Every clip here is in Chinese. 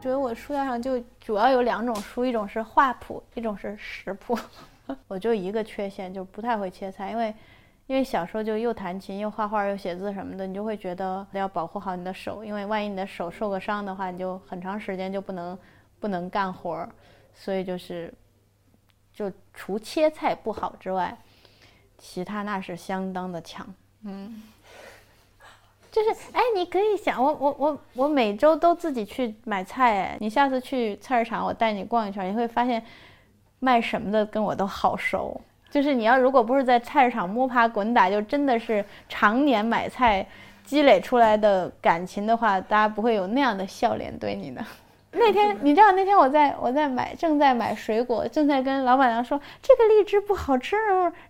觉得我书架上就主要有两种书，一种是画谱，一种是食谱。我就一个缺陷，就不太会切菜，因为因为小时候就又弹琴又画画又写字什么的，你就会觉得要保护好你的手，因为万一你的手受个伤的话，你就很长时间就不能不能干活儿，所以就是就除切菜不好之外，其他那是相当的强，嗯。就是哎，你可以想我我我我每周都自己去买菜哎，你下次去菜市场，我带你逛一圈，你会发现卖什么的跟我都好熟。就是你要如果不是在菜市场摸爬滚打，就真的是常年买菜积累出来的感情的话，大家不会有那样的笑脸对你的。那天你知道那天我在我在买正在买水果，正在跟老板娘说这个荔枝不好吃，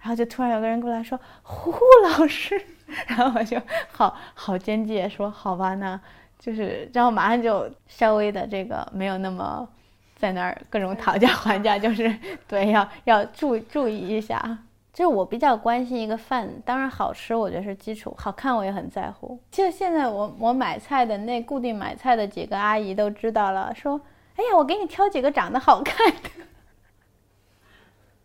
然后就突然有个人过来说胡老师。然后我就好好坚决说好吧，那就是，然后马上就稍微的这个没有那么在那儿各种讨价还价，就是对要要注注意一下。就是我比较关心一个饭，当然好吃我觉得是基础，好看我也很在乎。就现在我我买菜的那固定买菜的几个阿姨都知道了，说哎呀我给你挑几个长得好看的，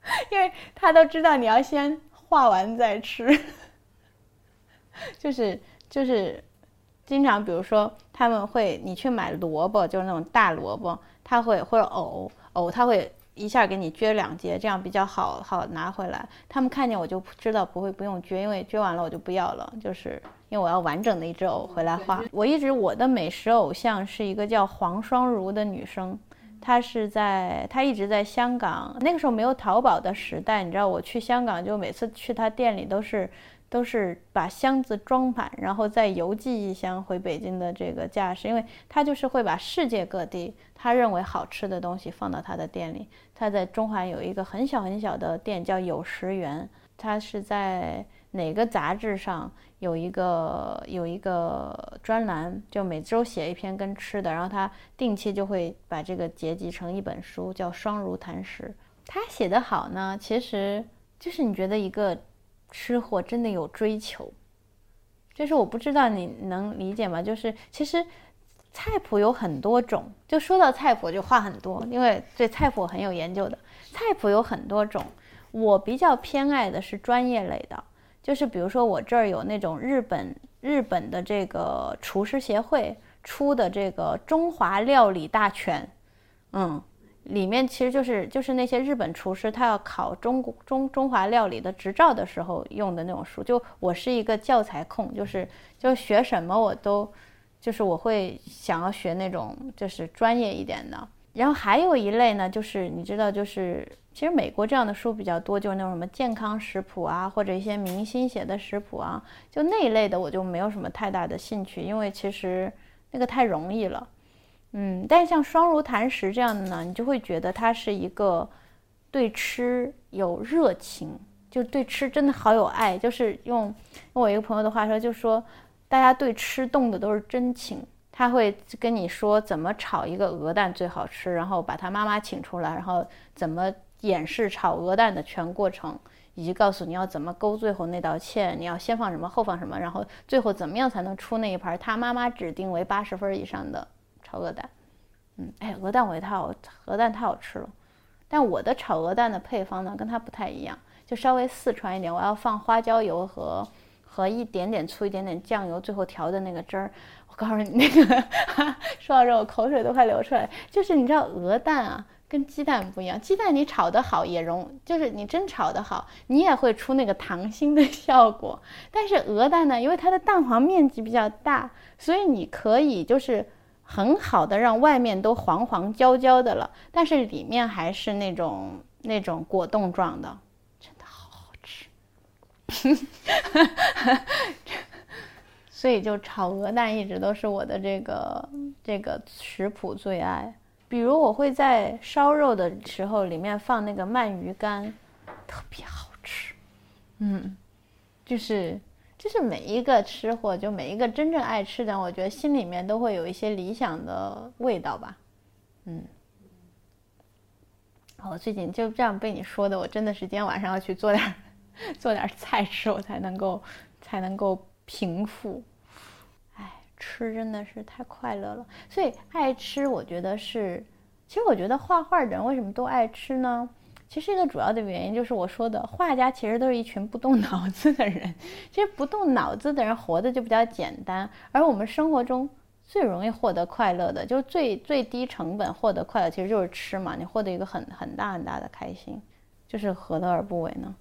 因为她都知道你要先画完再吃。就是就是，经常比如说他们会你去买萝卜，就是那种大萝卜，他会或者藕藕，他会一下给你撅两节，这样比较好好拿回来。他们看见我就知道不会不用撅，因为撅完了我就不要了，就是因为我要完整的一只藕回来画。我一直我的美食偶像是一个叫黄双如的女生，她是在她一直在香港，那个时候没有淘宝的时代，你知道我去香港就每次去她店里都是。都是把箱子装满，然后再邮寄一箱回北京的这个架势，因为他就是会把世界各地他认为好吃的东西放到他的店里。他在中环有一个很小很小的店，叫有食园。他是在哪个杂志上有一个有一个专栏，就每周写一篇跟吃的，然后他定期就会把这个结集成一本书，叫《双如谈食》。他写的好呢，其实就是你觉得一个。吃货真的有追求，就是我不知道你能理解吗？就是其实菜谱有很多种，就说到菜谱就话很多，因为对菜谱很有研究的。菜谱有很多种，我比较偏爱的是专业类的，就是比如说我这儿有那种日本日本的这个厨师协会出的这个中华料理大全，嗯。里面其实就是就是那些日本厨师他要考中国中中华料理的执照的时候用的那种书。就我是一个教材控，就是就学什么我都，就是我会想要学那种就是专业一点的。然后还有一类呢，就是你知道，就是其实美国这样的书比较多，就是那种什么健康食谱啊，或者一些明星写的食谱啊，就那一类的我就没有什么太大的兴趣，因为其实那个太容易了。嗯，但是像双如谈食这样的呢，你就会觉得他是一个对吃有热情，就对吃真的好有爱。就是用用我一个朋友的话说，就说大家对吃动的都是真情。他会跟你说怎么炒一个鹅蛋最好吃，然后把他妈妈请出来，然后怎么演示炒鹅蛋的全过程，以及告诉你要怎么勾最后那道芡，你要先放什么后放什么，然后最后怎么样才能出那一盘他妈妈指定为八十分以上的。炒鹅蛋，嗯，哎，鹅蛋我也太好，鹅蛋太好吃了。但我的炒鹅蛋的配方呢，跟它不太一样，就稍微四川一点。我要放花椒油和和一点点醋，一点点酱油，最后调的那个汁儿。我告诉你，那个说到这，我口水都快流出来。就是你知道，鹅蛋啊，跟鸡蛋不一样。鸡蛋你炒得好也容，就是你真炒得好，你也会出那个溏心的效果。但是鹅蛋呢，因为它的蛋黄面积比较大，所以你可以就是。很好的，让外面都黄黄焦焦的了，但是里面还是那种那种果冻状的，真的好好吃。所以就炒鹅蛋一直都是我的这个这个食谱最爱。比如我会在烧肉的时候里面放那个鳗鱼干，特别好吃。嗯，就是。就是每一个吃货，就每一个真正爱吃的，我觉得心里面都会有一些理想的味道吧。嗯，我最近就这样被你说的，我真的是今天晚上要去做点 做点菜吃，我才能够才能够平复。哎，吃真的是太快乐了。所以爱吃，我觉得是，其实我觉得画画的人为什么都爱吃呢？其实一个主要的原因就是我说的，画家其实都是一群不动脑子的人。其实不动脑子的人活的就比较简单，而我们生活中最容易获得快乐的，就是最最低成本获得快乐，其实就是吃嘛。你获得一个很很大很大的开心，就是何乐而不为呢？